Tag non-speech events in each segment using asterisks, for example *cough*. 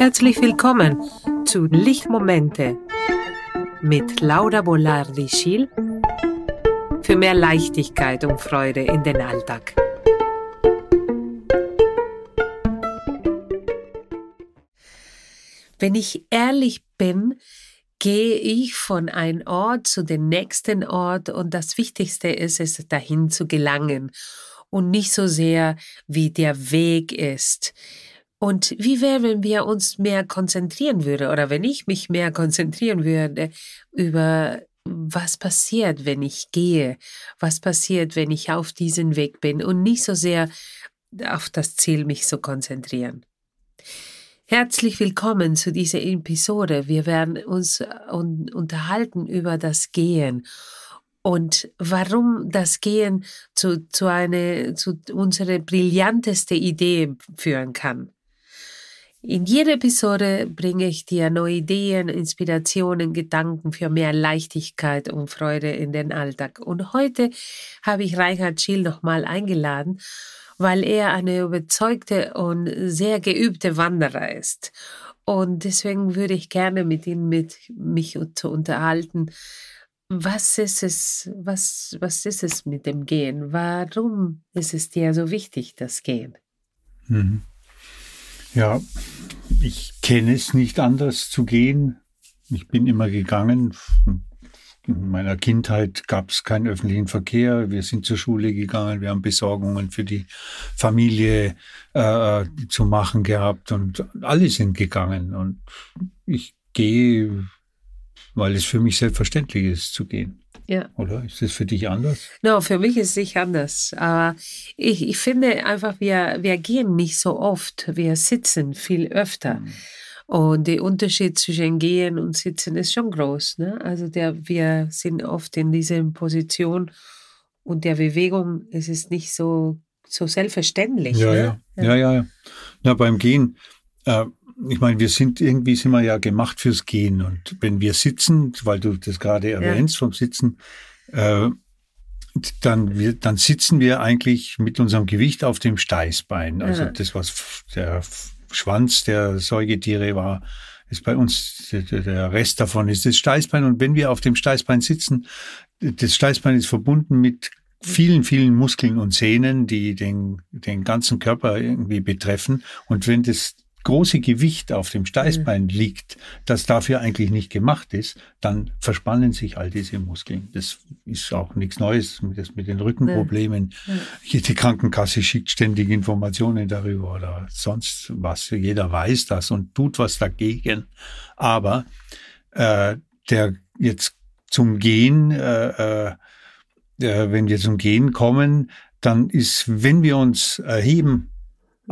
Herzlich willkommen zu Lichtmomente mit Laura Bolardi-Schiel für mehr Leichtigkeit und Freude in den Alltag. Wenn ich ehrlich bin, gehe ich von einem Ort zu dem nächsten Ort und das Wichtigste ist es, dahin zu gelangen und nicht so sehr, wie der Weg ist. Und wie wäre, wenn wir uns mehr konzentrieren würden oder wenn ich mich mehr konzentrieren würde über was passiert, wenn ich gehe, was passiert, wenn ich auf diesen Weg bin und nicht so sehr auf das Ziel mich zu konzentrieren. Herzlich willkommen zu dieser Episode. Wir werden uns unterhalten über das Gehen und warum das Gehen zu, zu, eine, zu unserer brillanteste Idee führen kann. In jeder Episode bringe ich dir neue Ideen, Inspirationen, Gedanken für mehr Leichtigkeit und Freude in den Alltag. Und heute habe ich Reinhard Schiel nochmal eingeladen, weil er eine überzeugte und sehr geübte Wanderer ist. Und deswegen würde ich gerne mit ihm mit mich zu unterhalten. Was ist es, was, was ist es mit dem Gehen? Warum ist es dir so wichtig, das Gehen? Mhm. Ja, ich kenne es nicht anders zu gehen. Ich bin immer gegangen. In meiner Kindheit gab es keinen öffentlichen Verkehr. Wir sind zur Schule gegangen. Wir haben Besorgungen für die Familie äh, zu machen gehabt und alle sind gegangen. Und ich gehe, weil es für mich selbstverständlich ist zu gehen. Ja. Oder ist das für dich anders? No, für mich ist es nicht anders. Aber ich, ich finde einfach, wir, wir gehen nicht so oft. Wir sitzen viel öfter. Mhm. Und der Unterschied zwischen Gehen und Sitzen ist schon groß. Ne? Also der, wir sind oft in dieser Position und der Bewegung ist es nicht so, so selbstverständlich. Ja, ne? ja. ja, ja, ja. Na, beim Gehen, äh, ich meine, wir sind irgendwie sind wir ja gemacht fürs Gehen. Und wenn wir sitzen, weil du das gerade erwähnst ja. vom Sitzen, äh, dann, wir, dann sitzen wir eigentlich mit unserem Gewicht auf dem Steißbein. Also ja. das, was der Schwanz der Säugetiere war, ist bei uns der Rest davon ist das Steißbein. Und wenn wir auf dem Steißbein sitzen, das Steißbein ist verbunden mit vielen, vielen Muskeln und Sehnen, die den, den ganzen Körper irgendwie betreffen. Und wenn das große Gewicht auf dem Steißbein mhm. liegt, das dafür eigentlich nicht gemacht ist, dann verspannen sich all diese Muskeln. Das ist auch nichts Neues das mit den Rückenproblemen. Ja. Jede Krankenkasse schickt ständig Informationen darüber oder sonst was. Jeder weiß das und tut was dagegen. Aber äh, der jetzt zum Gehen, äh, äh, wenn wir zum Gehen kommen, dann ist, wenn wir uns erheben.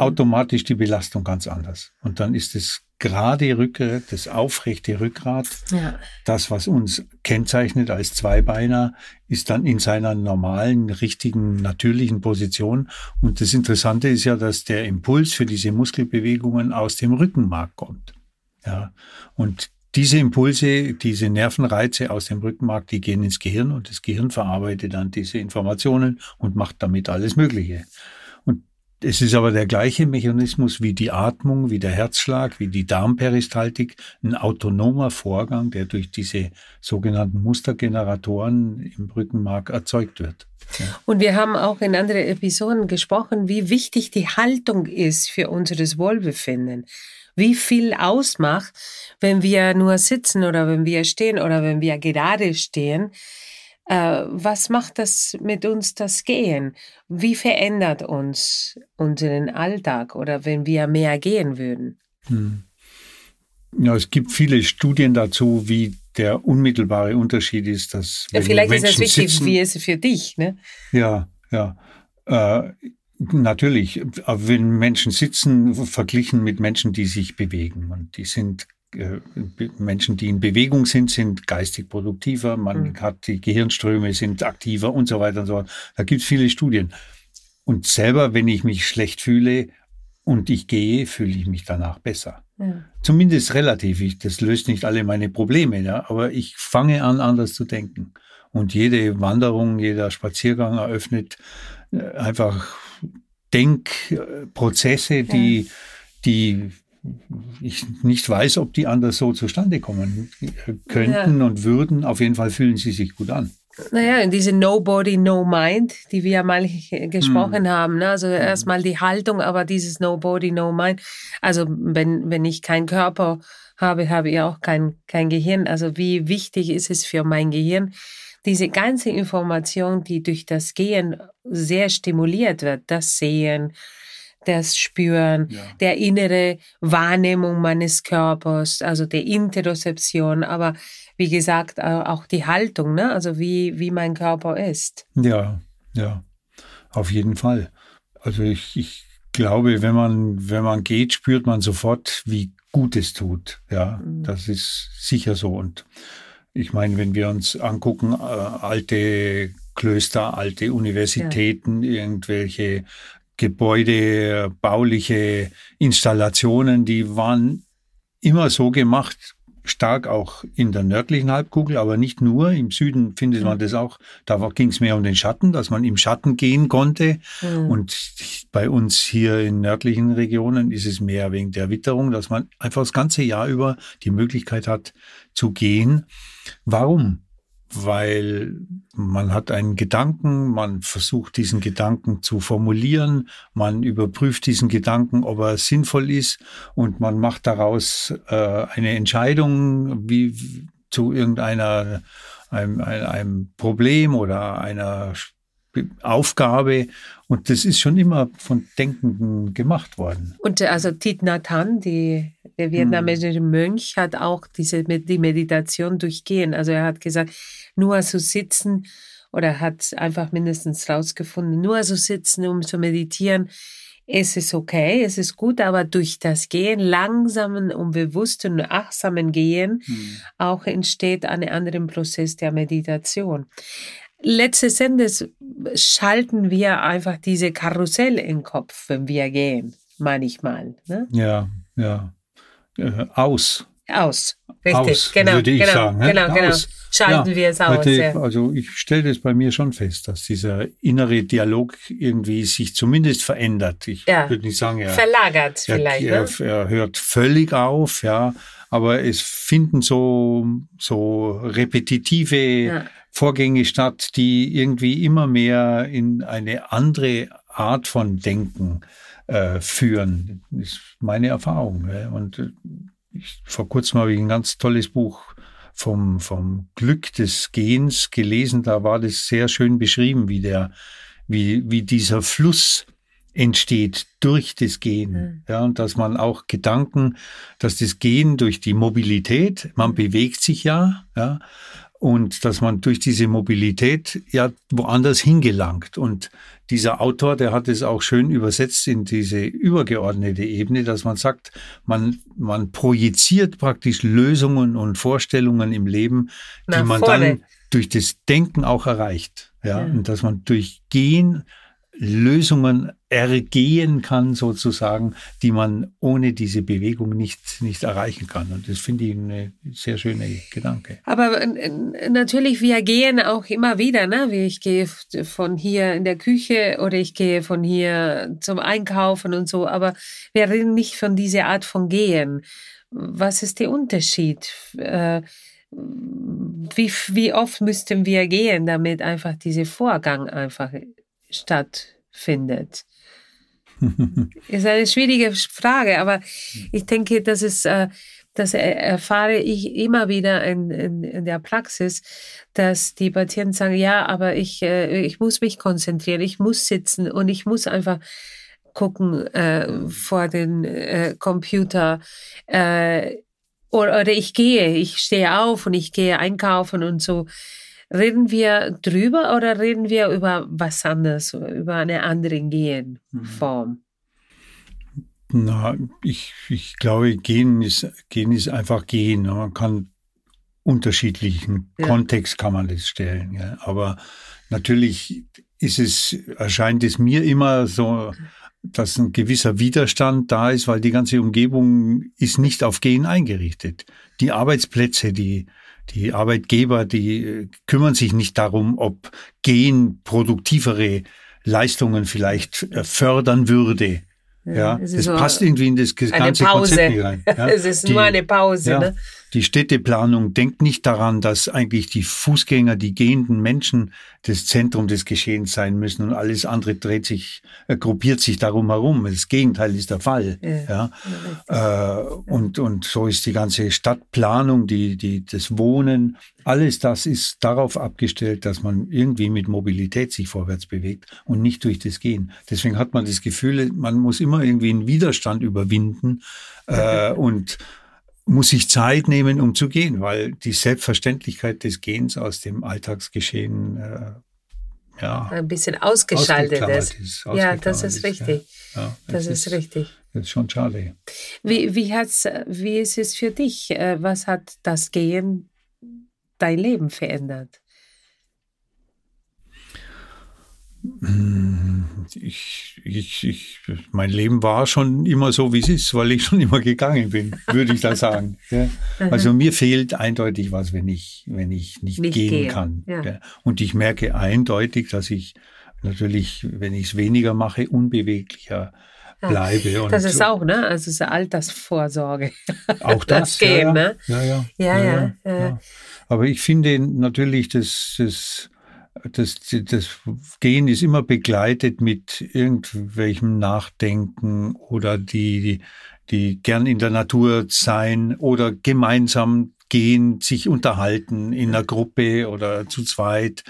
Automatisch die Belastung ganz anders. Und dann ist das gerade Rückgrat, das aufrechte Rückgrat, ja. das, was uns kennzeichnet als Zweibeiner, ist dann in seiner normalen, richtigen, natürlichen Position. Und das Interessante ist ja, dass der Impuls für diese Muskelbewegungen aus dem Rückenmark kommt. Ja. Und diese Impulse, diese Nervenreize aus dem Rückenmark, die gehen ins Gehirn und das Gehirn verarbeitet dann diese Informationen und macht damit alles Mögliche. Es ist aber der gleiche Mechanismus wie die Atmung, wie der Herzschlag, wie die Darmperistaltik, ein autonomer Vorgang, der durch diese sogenannten Mustergeneratoren im Rückenmark erzeugt wird. Und wir haben auch in anderen Episoden gesprochen, wie wichtig die Haltung ist für unseres Wohlbefinden. Wie viel ausmacht, wenn wir nur sitzen oder wenn wir stehen oder wenn wir gerade stehen was macht das mit uns das Gehen? Wie verändert uns unseren Alltag oder wenn wir mehr gehen würden? Hm. Ja, es gibt viele Studien dazu, wie der unmittelbare Unterschied ist, dass ja, vielleicht Menschen ist es wichtig, sitzen, wie es für dich, ne? Ja, ja. Äh, natürlich, wenn Menschen sitzen, verglichen mit Menschen, die sich bewegen und die sind äh, Menschen, die in Bewegung sind, sind geistig produktiver, man mhm. hat die Gehirnströme sind aktiver und so weiter und so fort. Da gibt es viele Studien. Und selber, wenn ich mich schlecht fühle und ich gehe, fühle ich mich danach besser. Ja. Zumindest relativ. Ich, das löst nicht alle meine Probleme, ja, aber ich fange an, anders zu denken. Und jede Wanderung, jeder Spaziergang eröffnet äh, einfach Denkprozesse, die, ja. die ich nicht weiß, ob die anders so zustande kommen könnten ja. und würden. Auf jeden Fall fühlen sie sich gut an. Naja, diese Nobody, No Mind, die wir ja mal gesprochen hm. haben. Ne? Also hm. erstmal die Haltung, aber dieses Nobody, No Mind. Also wenn, wenn ich keinen Körper habe, habe ich auch kein, kein Gehirn. Also wie wichtig ist es für mein Gehirn, diese ganze Information, die durch das Gehen sehr stimuliert wird, das Sehen, das Spüren, ja. der innere Wahrnehmung meines Körpers, also der Interozeption, aber wie gesagt, auch die Haltung, ne? also wie, wie mein Körper ist. Ja, ja, auf jeden Fall. Also ich, ich glaube, wenn man, wenn man geht, spürt man sofort, wie gut es tut. Ja, mhm. das ist sicher so. Und ich meine, wenn wir uns angucken, äh, alte Klöster, alte Universitäten, ja. irgendwelche Gebäude, bauliche Installationen, die waren immer so gemacht, stark auch in der nördlichen Halbkugel, aber nicht nur. Im Süden findet man das auch. Da ging es mehr um den Schatten, dass man im Schatten gehen konnte. Mhm. Und bei uns hier in nördlichen Regionen ist es mehr wegen der Witterung, dass man einfach das ganze Jahr über die Möglichkeit hat zu gehen. Warum? Weil man hat einen Gedanken, man versucht diesen Gedanken zu formulieren, man überprüft diesen Gedanken, ob er sinnvoll ist und man macht daraus äh, eine Entscheidung wie zu irgendeiner einem, einem Problem oder einer Aufgabe. Und das ist schon immer von Denkenden gemacht worden. Und äh, also Thich Nhat die, der vietnamesische hm. Mönch, hat auch diese, die Meditation durchgehen. Also er hat gesagt, nur so sitzen oder hat einfach mindestens rausgefunden, nur so sitzen, um zu meditieren, es ist okay, es ist gut, aber durch das Gehen, langsamen und bewussten achtsamen Gehen, hm. auch entsteht ein anderer Prozess der Meditation letztes Endes schalten wir einfach diese Karussell im Kopf, wenn wir gehen, manchmal. Ne? Ja, ja. Äh, aus. Aus. Richtig, aus, genau, würde ich genau, sagen. Ne? Genau, genau. Schalten ja, wir es aus. Heute, ja. Also ich stelle das bei mir schon fest, dass dieser innere Dialog irgendwie sich zumindest verändert. Ich ja. würde nicht sagen, er verlagert er, vielleicht. Er, ne? er, hört völlig auf, ja. Aber es finden so so repetitive ja. Vorgänge statt, die irgendwie immer mehr in eine andere Art von Denken äh, führen. Das ist meine Erfahrung. Ja. Und äh, ich, vor kurzem habe ich ein ganz tolles Buch vom, vom Glück des Gehens gelesen. Da war das sehr schön beschrieben, wie der, wie, wie dieser Fluss entsteht durch das Gehen. Mhm. Ja, und dass man auch Gedanken, dass das Gehen durch die Mobilität, man mhm. bewegt sich ja, ja, und dass man durch diese Mobilität ja woanders hingelangt. Und dieser Autor, der hat es auch schön übersetzt in diese übergeordnete Ebene, dass man sagt, man, man projiziert praktisch Lösungen und Vorstellungen im Leben, die man dann durch das Denken auch erreicht. Ja, ja. und dass man durch Gehen Lösungen ergehen kann, sozusagen, die man ohne diese Bewegung nicht, nicht erreichen kann. Und das finde ich eine sehr schöne Gedanke. Aber äh, natürlich, wir gehen auch immer wieder, ne? Ich gehe von hier in der Küche oder ich gehe von hier zum Einkaufen und so. Aber wir reden nicht von dieser Art von Gehen. Was ist der Unterschied? Äh, wie, wie oft müssten wir gehen, damit einfach dieser Vorgang einfach stattfindet? ist eine schwierige Frage, aber ich denke, das ist, äh, das erfahre ich immer wieder in, in, in, der Praxis, dass die Patienten sagen, ja, aber ich, äh, ich muss mich konzentrieren, ich muss sitzen und ich muss einfach gucken äh, vor den äh, Computer. Äh, oder, oder ich gehe, ich stehe auf und ich gehe einkaufen und so. Reden wir drüber oder reden wir über was anderes, über eine andere Genform? Na, ich, ich glaube, Gehen ist, Gehen ist einfach Gehen. Man kann unterschiedlichen ja. Kontext kann man das stellen. Ja. Aber natürlich ist es, erscheint es mir immer so, dass ein gewisser Widerstand da ist, weil die ganze Umgebung ist nicht auf Gehen eingerichtet. Die Arbeitsplätze, die, die Arbeitgeber, die äh, kümmern sich nicht darum, ob Gehen produktivere Leistungen vielleicht äh, fördern würde. Ja, es, es passt irgendwie in das ganze Konzept nicht rein. Ja? *laughs* es ist die, nur eine Pause. Ja, ne? Die Städteplanung denkt nicht daran, dass eigentlich die Fußgänger, die gehenden Menschen das Zentrum des Geschehens sein müssen und alles andere dreht sich, äh, gruppiert sich darum herum. Das Gegenteil ist der Fall. Ja, ja. Äh, und, und so ist die ganze Stadtplanung, die, die, das Wohnen, alles das ist darauf abgestellt, dass man irgendwie mit Mobilität sich vorwärts bewegt und nicht durch das Gehen. Deswegen hat man das Gefühl, man muss immer irgendwie einen Widerstand überwinden äh, *laughs* und muss sich Zeit nehmen, um zu gehen, weil die Selbstverständlichkeit des Gehens aus dem Alltagsgeschehen äh, ja, ein bisschen ausgeschaltet ist. ist ja, das ist richtig. Ja. Ja, das ist, ist, richtig. Das ist schon schade. Wie, wie, hat's, wie ist es für dich? Äh, was hat das Gehen dein Leben verändert? Ich, ich, ich, mein Leben war schon immer so, wie es ist, weil ich schon immer gegangen bin, würde ich da *laughs* sagen. Ja. Also mir fehlt eindeutig was, wenn ich, wenn ich nicht, nicht gehen, gehen, kann. Ja. Und ich merke eindeutig, dass ich natürlich, wenn ich es weniger mache, unbeweglicher bleibe. Das ist auch, ne? Also es ist Altersvorsorge. Auch *laughs* das, das Gehen, ja, ne? Ja ja. Ja, ja, ja, Aber ich finde natürlich, dass das das, das Gehen ist immer begleitet mit irgendwelchem Nachdenken oder die, die gern in der Natur sein oder gemeinsam gehen, sich unterhalten in einer Gruppe oder zu zweit.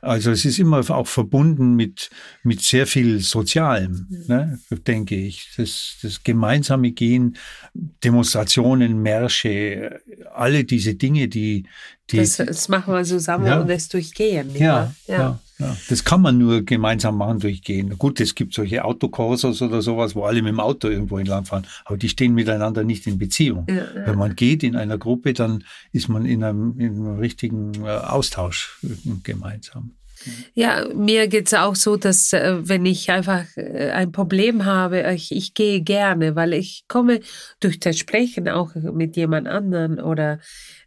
Also es ist immer auch verbunden mit, mit sehr viel Sozialem, ne, denke ich. Das, das gemeinsame Gehen, Demonstrationen, Märsche, alle diese Dinge, die, die, das, das machen wir zusammen ja. und das durchgehen. Ja, ja, ja. Ja, Das kann man nur gemeinsam machen, durchgehen. Gut, es gibt solche Autokursos oder sowas, wo alle mit dem Auto irgendwo entlang fahren, aber die stehen miteinander nicht in Beziehung. Wenn man geht in einer Gruppe, dann ist man in einem, in einem richtigen äh, Austausch gemeinsam. Ja, mir geht es auch so, dass äh, wenn ich einfach äh, ein Problem habe, ich, ich gehe gerne, weil ich komme durch das Sprechen auch mit jemand anderen oder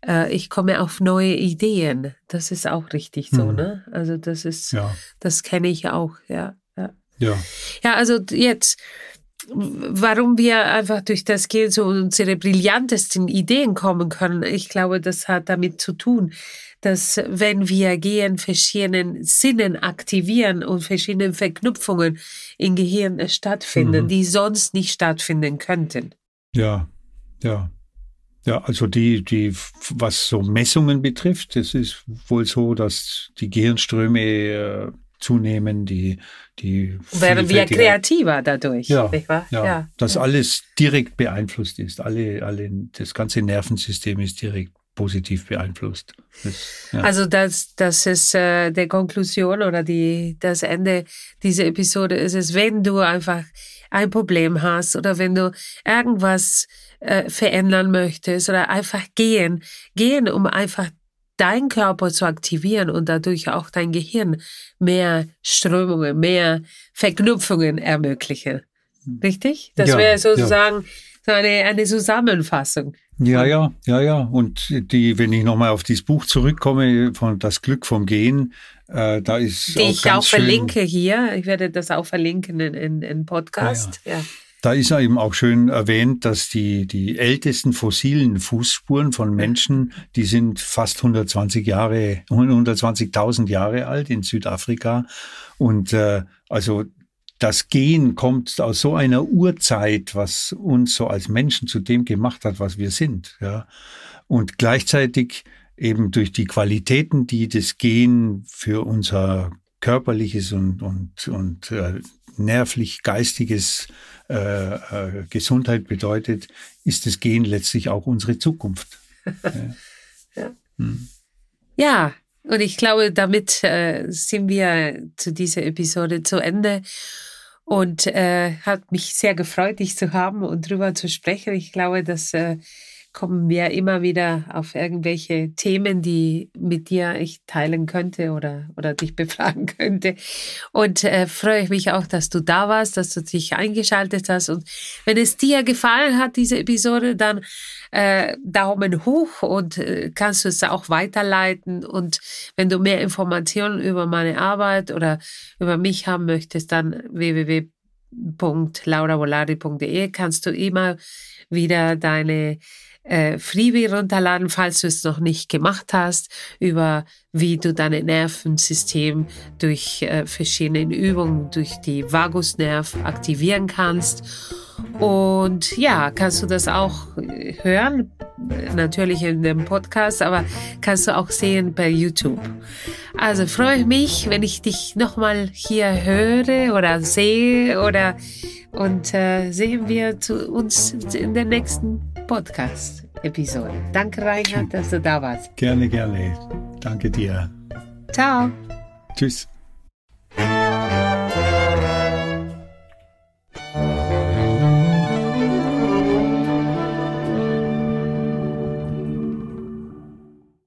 äh, ich komme auf neue Ideen. Das ist auch richtig so, mhm. ne? Also das ist, ja. das kenne ich auch, ja, ja. Ja. Ja, also jetzt warum wir einfach durch das Gehen so unsere brillantesten Ideen kommen können. Ich glaube, das hat damit zu tun, dass wenn wir Gehen verschiedenen Sinnen aktivieren und verschiedene Verknüpfungen im Gehirn stattfinden, mhm. die sonst nicht stattfinden könnten. Ja, ja. Ja, also die, die, was so Messungen betrifft, es ist wohl so, dass die Gehirnströme äh, zunehmen, die, die werden wir kreativer dadurch, ja, ja, ja, dass ja. alles direkt beeinflusst ist, alle, alle, das ganze Nervensystem ist direkt positiv beeinflusst. Das, ja. Also das, das ist äh, der Konklusion oder die, das Ende dieser Episode ist es, wenn du einfach ein Problem hast oder wenn du irgendwas äh, verändern möchtest oder einfach gehen, gehen, um einfach deinen Körper zu aktivieren und dadurch auch dein Gehirn mehr Strömungen, mehr Verknüpfungen ermöglichen. Hm. Richtig? Das ja, wäre sozusagen ja. so eine, eine Zusammenfassung. Ja, ja, ja, ja. Und die, wenn ich nochmal auf dieses Buch zurückkomme, von Das Glück vom Gehen, äh, da ist die auch ich auch verlinke hier. Ich werde das auch verlinken in, in, in Podcast. Ja, ja. Da ist ja eben auch schön erwähnt, dass die, die ältesten fossilen Fußspuren von Menschen, die sind fast 120 Jahre, 120.000 Jahre alt in Südafrika. Und äh, also das Gehen kommt aus so einer Urzeit, was uns so als Menschen zu dem gemacht hat, was wir sind. Ja. Und gleichzeitig eben durch die Qualitäten, die das Gehen für unser körperliches und, und, und äh, nervlich-geistiges äh, äh, Gesundheit bedeutet, ist das Gehen letztlich auch unsere Zukunft. *laughs* ja. Hm. ja. Und ich glaube, damit äh, sind wir zu dieser Episode zu Ende. Und äh, hat mich sehr gefreut, dich zu haben und drüber zu sprechen. Ich glaube, dass äh, kommen wir immer wieder auf irgendwelche Themen, die mit dir ich teilen könnte oder, oder dich befragen *laughs* könnte. Und äh, freue mich auch, dass du da warst, dass du dich eingeschaltet hast. Und wenn es dir gefallen hat, diese Episode, dann äh, Daumen hoch und äh, kannst du es auch weiterleiten. Und wenn du mehr Informationen über meine Arbeit oder über mich haben möchtest, dann www www.lauravolari.de kannst du immer wieder deine äh, Freebie runterladen, falls du es noch nicht gemacht hast, über wie du dein Nervensystem durch äh, verschiedene Übungen, durch die Vagusnerv aktivieren kannst. Und ja, kannst du das auch äh, hören, natürlich in dem Podcast, aber kannst du auch sehen per YouTube. Also freue ich mich, wenn ich dich nochmal hier höre oder sehe oder und äh, sehen wir zu uns in der nächsten Podcast-Episode. Danke, Reinhard, dass du da warst. Gerne, gerne. Danke dir. Ciao. Tschüss.